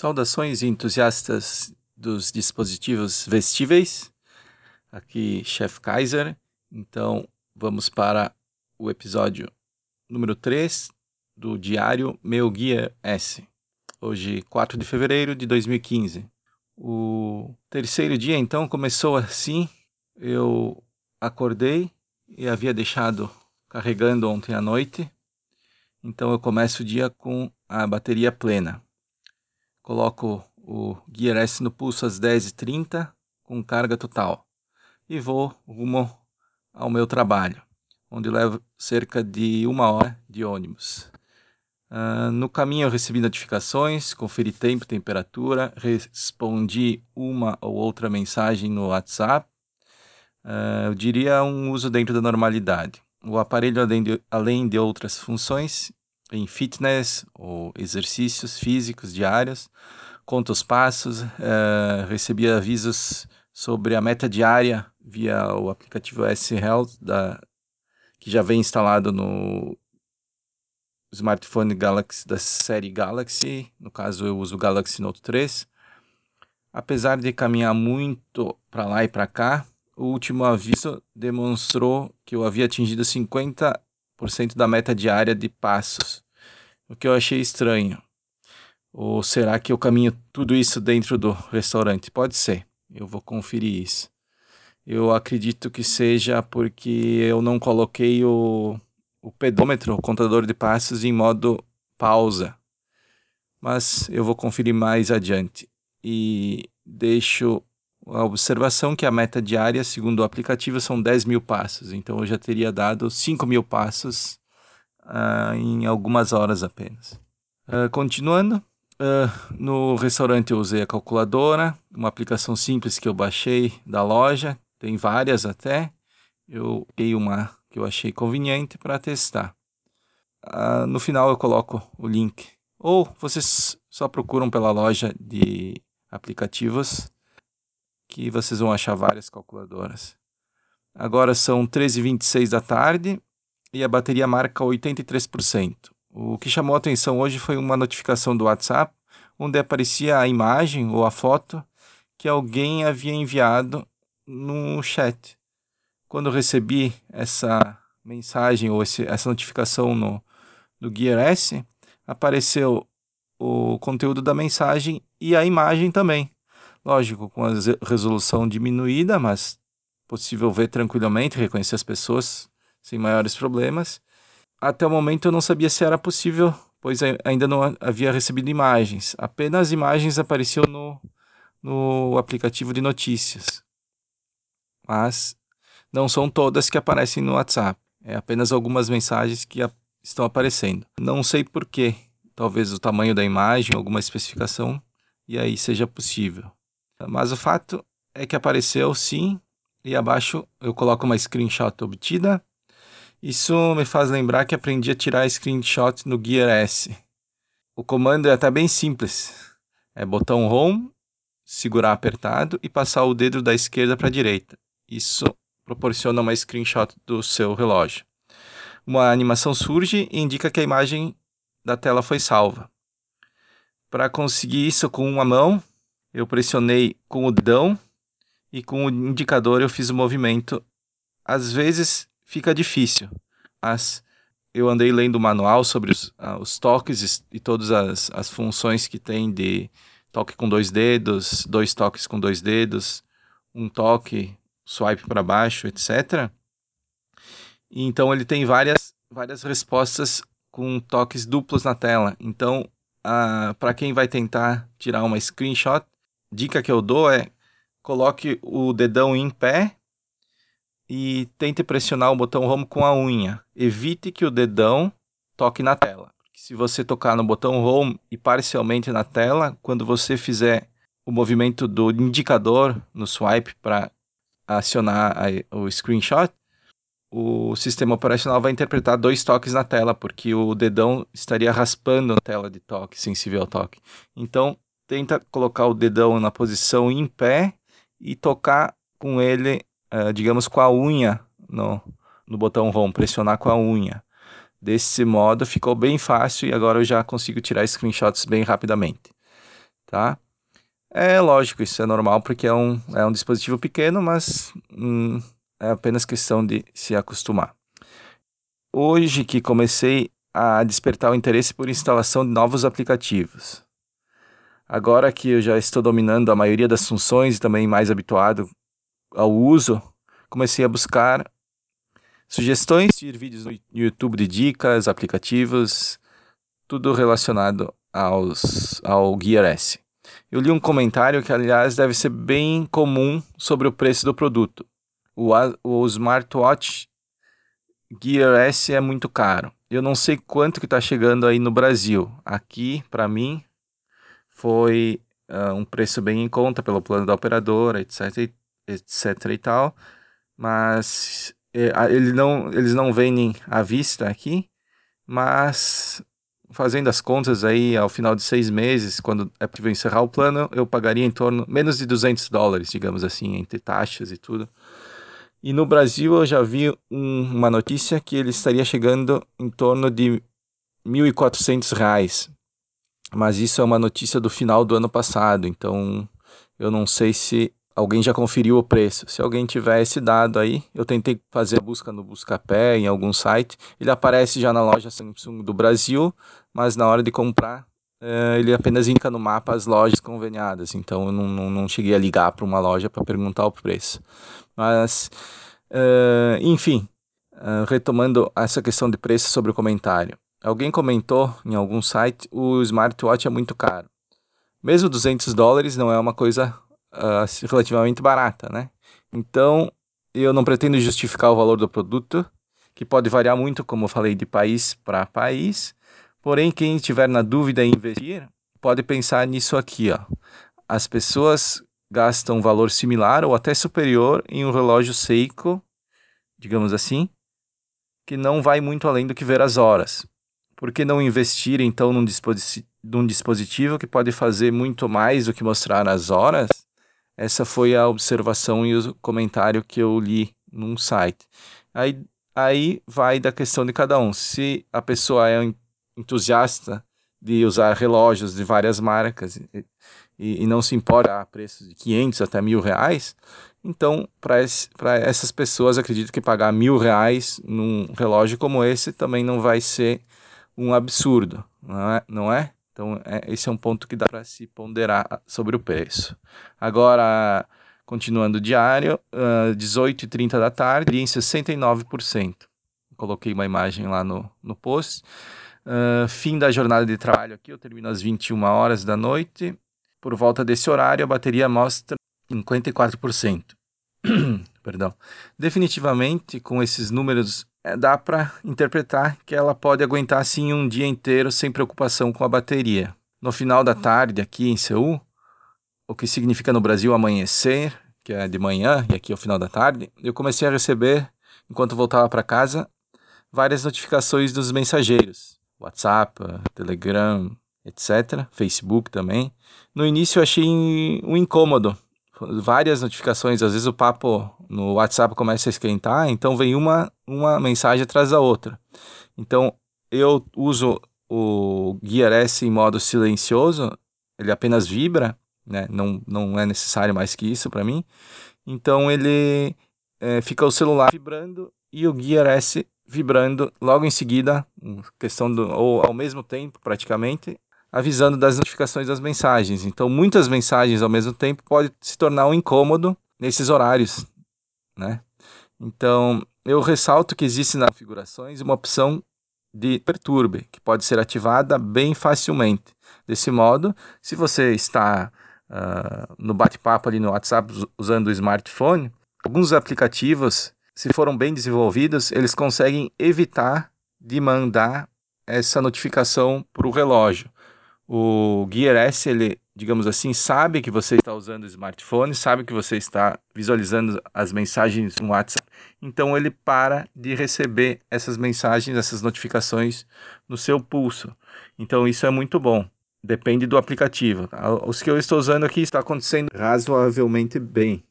Saudações entusiastas dos dispositivos vestíveis. Aqui, Chef Kaiser. Então, vamos para o episódio número 3 do diário Meu Guia S. Hoje, 4 de fevereiro de 2015. O terceiro dia, então, começou assim. Eu acordei e havia deixado carregando ontem à noite. Então, eu começo o dia com a bateria plena. Coloco o Gear S no pulso às 10h30 com carga total e vou rumo ao meu trabalho, onde levo cerca de uma hora de ônibus. Uh, no caminho eu recebi notificações, conferi tempo, temperatura, respondi uma ou outra mensagem no WhatsApp. Uh, eu diria um uso dentro da normalidade. O aparelho, além de, além de outras funções, em fitness ou exercícios físicos diários, conta os passos, uh, recebi avisos sobre a meta diária via o aplicativo S Health da, que já vem instalado no smartphone Galaxy da série Galaxy, no caso eu uso o Galaxy Note 3. Apesar de caminhar muito para lá e para cá, o último aviso demonstrou que eu havia atingido 50% da meta diária de passos, o que eu achei estranho. Ou será que eu caminho tudo isso dentro do restaurante? Pode ser, eu vou conferir isso. Eu acredito que seja porque eu não coloquei o, o pedômetro, o contador de passos, em modo pausa. Mas eu vou conferir mais adiante. E deixo a observação que a meta diária, segundo o aplicativo, são 10 mil passos. Então eu já teria dado 5 mil passos uh, em algumas horas apenas. Uh, continuando, uh, no restaurante eu usei a calculadora, uma aplicação simples que eu baixei da loja, tem várias até. Eu dei uma que eu achei conveniente para testar. no final eu coloco o link. Ou vocês só procuram pela loja de aplicativos que vocês vão achar várias calculadoras. Agora são 13h26 da tarde e a bateria marca 83%. O que chamou a atenção hoje foi uma notificação do WhatsApp, onde aparecia a imagem ou a foto que alguém havia enviado no chat. Quando recebi essa mensagem ou esse, essa notificação no, no Gear S, apareceu o conteúdo da mensagem e a imagem também. Lógico, com a resolução diminuída, mas possível ver tranquilamente, reconhecer as pessoas sem maiores problemas. Até o momento eu não sabia se era possível, pois ainda não havia recebido imagens. Apenas imagens apareciam no, no aplicativo de notícias. Mas não são todas que aparecem no WhatsApp. É apenas algumas mensagens que estão aparecendo. Não sei porquê. Talvez o tamanho da imagem, alguma especificação, e aí seja possível. Mas o fato é que apareceu sim, e abaixo eu coloco uma screenshot obtida. Isso me faz lembrar que aprendi a tirar screenshot no Gear S. O comando é até bem simples. É botão Home, segurar apertado e passar o dedo da esquerda para a direita. Isso proporciona uma screenshot do seu relógio. Uma animação surge e indica que a imagem da tela foi salva. Para conseguir isso com uma mão, eu pressionei com o dedão e com o indicador eu fiz o movimento. Às vezes fica difícil, mas eu andei lendo o manual sobre os, uh, os toques e todas as, as funções que tem de toque com dois dedos, dois toques com dois dedos, um toque, swipe para baixo, etc. E então ele tem várias, várias respostas com toques duplos na tela. Então, para quem vai tentar tirar uma screenshot, dica que eu dou é coloque o dedão em pé e tente pressionar o botão home com a unha. Evite que o dedão toque na tela. Se você tocar no botão home e parcialmente na tela, quando você fizer o movimento do indicador no swipe para acionar a, o screenshot, o sistema operacional vai interpretar dois toques na tela, porque o dedão estaria raspando a tela de toque, sensível ao toque. Então, tenta colocar o dedão na posição em pé e tocar com ele, uh, digamos, com a unha no, no botão home, pressionar com a unha. Desse modo ficou bem fácil e agora eu já consigo tirar screenshots bem rapidamente. tá? É lógico, isso é normal porque é um, é um dispositivo pequeno, mas hum, é apenas questão de se acostumar. Hoje que comecei a despertar o interesse por instalação de novos aplicativos. Agora que eu já estou dominando a maioria das funções e também mais habituado ao uso, comecei a buscar sugestões de vídeos no YouTube de dicas, aplicativos, tudo relacionado aos, ao Gear S. Eu li um comentário que, aliás, deve ser bem comum sobre o preço do produto. O, o smartwatch Gear S é muito caro. Eu não sei quanto que está chegando aí no Brasil. Aqui, para mim, foi uh, um preço bem em conta pelo plano da operadora, etc, etc e tal. Mas é, ele não, eles não vendem à vista aqui, mas fazendo as contas aí ao final de seis meses, quando é possível encerrar o plano, eu pagaria em torno menos de 200 dólares, digamos assim, entre taxas e tudo. E no Brasil eu já vi um, uma notícia que ele estaria chegando em torno de 1.400 reais. Mas isso é uma notícia do final do ano passado, então eu não sei se alguém já conferiu o preço. Se alguém tiver esse dado aí, eu tentei fazer a busca no Buscapé, em algum site, ele aparece já na loja Samsung do Brasil, mas na hora de comprar, é, ele apenas indica no mapa as lojas conveniadas, então eu não, não, não cheguei a ligar para uma loja para perguntar o preço. Mas, uh, enfim, uh, retomando essa questão de preço sobre o comentário. Alguém comentou em algum site, o smartwatch é muito caro. Mesmo 200 dólares não é uma coisa uh, relativamente barata, né? Então, eu não pretendo justificar o valor do produto, que pode variar muito, como eu falei, de país para país. Porém, quem estiver na dúvida em investir, pode pensar nisso aqui, ó. As pessoas gastam um valor similar ou até superior em um relógio Seiko, digamos assim, que não vai muito além do que ver as horas. Por que não investir então num, disposi num dispositivo que pode fazer muito mais do que mostrar as horas? Essa foi a observação e o comentário que eu li num site. Aí, aí vai da questão de cada um. Se a pessoa é entusiasta de usar relógios de várias marcas e, e não se importa a preços de 500 até mil reais, então para essas pessoas acredito que pagar mil reais num relógio como esse também não vai ser um absurdo, não é? Não é? Então, é, esse é um ponto que dá para se ponderar sobre o preço. Agora, continuando diário, uh, 18h30 da tarde, em 69%. Coloquei uma imagem lá no, no post. Uh, fim da jornada de trabalho aqui, eu termino às 21 horas da noite. Por volta desse horário, a bateria mostra 54%. Perdão. Definitivamente, com esses números, é, dá para interpretar que ela pode aguentar assim um dia inteiro sem preocupação com a bateria. No final da tarde, aqui em Seul, o que significa no Brasil amanhecer, que é de manhã, e aqui é o final da tarde, eu comecei a receber, enquanto voltava para casa, várias notificações dos mensageiros. WhatsApp, Telegram, etc. Facebook também. No início eu achei um incômodo. Várias notificações, às vezes o papo no WhatsApp começa a esquentar, então vem uma, uma mensagem atrás da outra. Então eu uso o Gear S em modo silencioso, ele apenas vibra, né? não, não é necessário mais que isso para mim. Então ele é, fica o celular vibrando e o Gear S vibrando logo em seguida, questão do, ou ao mesmo tempo praticamente, avisando das notificações das mensagens. Então, muitas mensagens ao mesmo tempo pode se tornar um incômodo nesses horários, né? Então, eu ressalto que existe nas configurações uma opção de perturbe, que pode ser ativada bem facilmente. Desse modo, se você está uh, no bate-papo ali no WhatsApp usando o smartphone, alguns aplicativos, se foram bem desenvolvidos, eles conseguem evitar de mandar essa notificação para o relógio o Gear S, ele, digamos assim, sabe que você está usando o smartphone, sabe que você está visualizando as mensagens no WhatsApp, então ele para de receber essas mensagens, essas notificações no seu pulso. Então isso é muito bom. Depende do aplicativo. Os que eu estou usando aqui está acontecendo razoavelmente bem.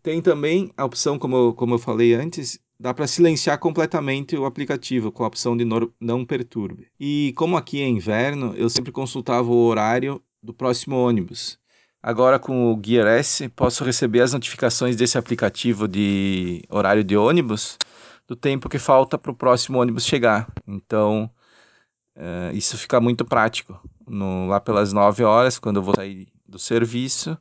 Tem também a opção, como como eu falei antes, dá para silenciar completamente o aplicativo com a opção de não perturbe. E como aqui é inverno, eu sempre consultava o horário do próximo ônibus. Agora com o Gear S, posso receber as notificações desse aplicativo de horário de ônibus do tempo que falta para o próximo ônibus chegar. Então, uh, isso fica muito prático. No, lá pelas 9 horas, quando eu vou sair do serviço,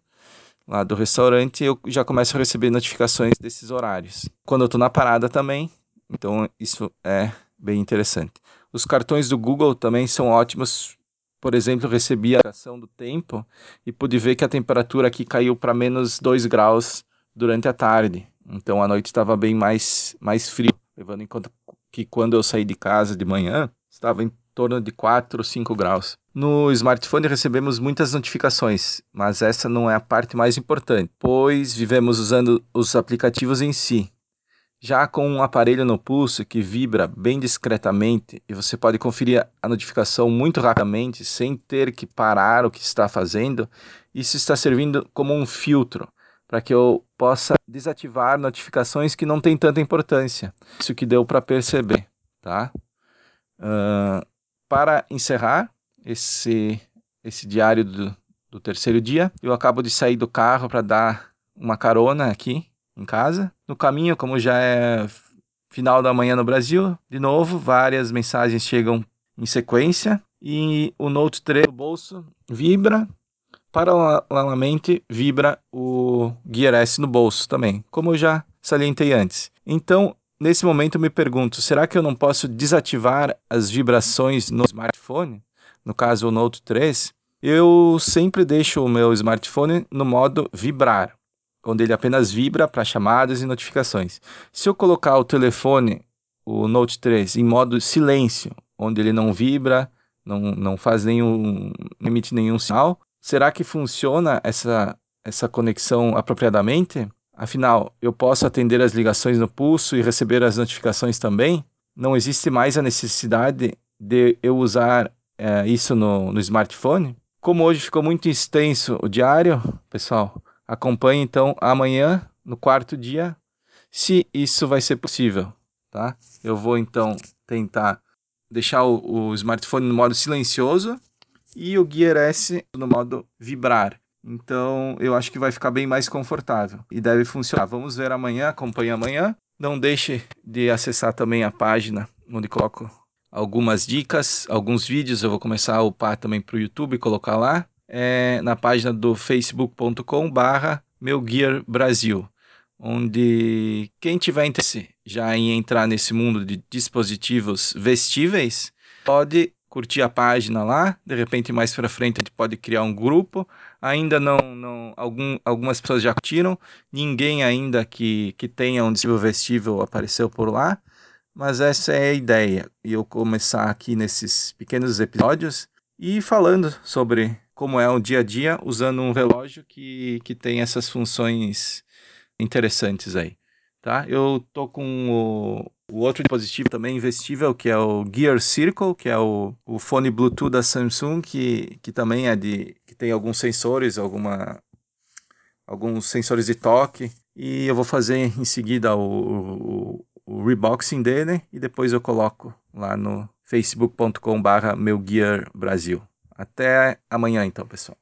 lá do restaurante, eu já começo a receber notificações desses horários. Quando eu estou na parada também, então isso é bem interessante. Os cartões do Google também são ótimos. Por exemplo, recebi a ação do tempo e pude ver que a temperatura aqui caiu para menos 2 graus durante a tarde. Então a noite estava bem mais, mais frio, levando em conta que quando eu saí de casa de manhã, estava em torno de 4 ou 5 graus. No smartphone recebemos muitas notificações, mas essa não é a parte mais importante, pois vivemos usando os aplicativos em si. Já com um aparelho no pulso que vibra bem discretamente e você pode conferir a notificação muito rapidamente sem ter que parar o que está fazendo, isso está servindo como um filtro para que eu possa desativar notificações que não têm tanta importância. Isso que deu para perceber, tá? Uh, para encerrar esse, esse diário do, do terceiro dia, eu acabo de sair do carro para dar uma carona aqui em casa. No caminho, como já é final da manhã no Brasil, de novo, várias mensagens chegam em sequência e o Note 3 no bolso vibra. Paralelamente, vibra o Gear S no bolso também, como eu já salientei antes. Então, nesse momento me pergunto, será que eu não posso desativar as vibrações no smartphone? No caso, o Note 3, eu sempre deixo o meu smartphone no modo vibrar quando ele apenas vibra para chamadas e notificações. Se eu colocar o telefone, o Note 3, em modo silêncio, onde ele não vibra, não, não faz nenhum, emite nenhum sinal, será que funciona essa, essa conexão apropriadamente? Afinal, eu posso atender as ligações no pulso e receber as notificações também? Não existe mais a necessidade de eu usar é, isso no, no smartphone? Como hoje ficou muito extenso o diário, pessoal, Acompanhe então amanhã, no quarto dia, se isso vai ser possível, tá? Eu vou então tentar deixar o, o smartphone no modo silencioso e o Gear S no modo vibrar. Então, eu acho que vai ficar bem mais confortável e deve funcionar. Vamos ver amanhã, acompanhe amanhã. Não deixe de acessar também a página onde coloco algumas dicas, alguns vídeos. Eu vou começar a upar também para o YouTube e colocar lá é, na página do facebook.com barra Meu Gear Brasil, onde quem tiver interesse já em entrar nesse mundo de dispositivos vestíveis, pode curtir a página lá, de repente mais para frente a gente pode criar um grupo, ainda não, não algum, algumas pessoas já curtiram, ninguém ainda que, que tenha um dispositivo vestível apareceu por lá, mas essa é a ideia, e eu começar aqui nesses pequenos episódios e falando sobre como é o dia a dia usando um relógio que, que tem essas funções interessantes aí. Tá? Eu tô com o, o outro dispositivo também investível, que é o Gear Circle, que é o, o fone Bluetooth da Samsung, que, que também é de. que tem alguns sensores, alguma, alguns sensores de toque. E eu vou fazer em seguida o, o, o reboxing dele e depois eu coloco lá no facebook.com/barra meu Brasil. Até amanhã, então, pessoal.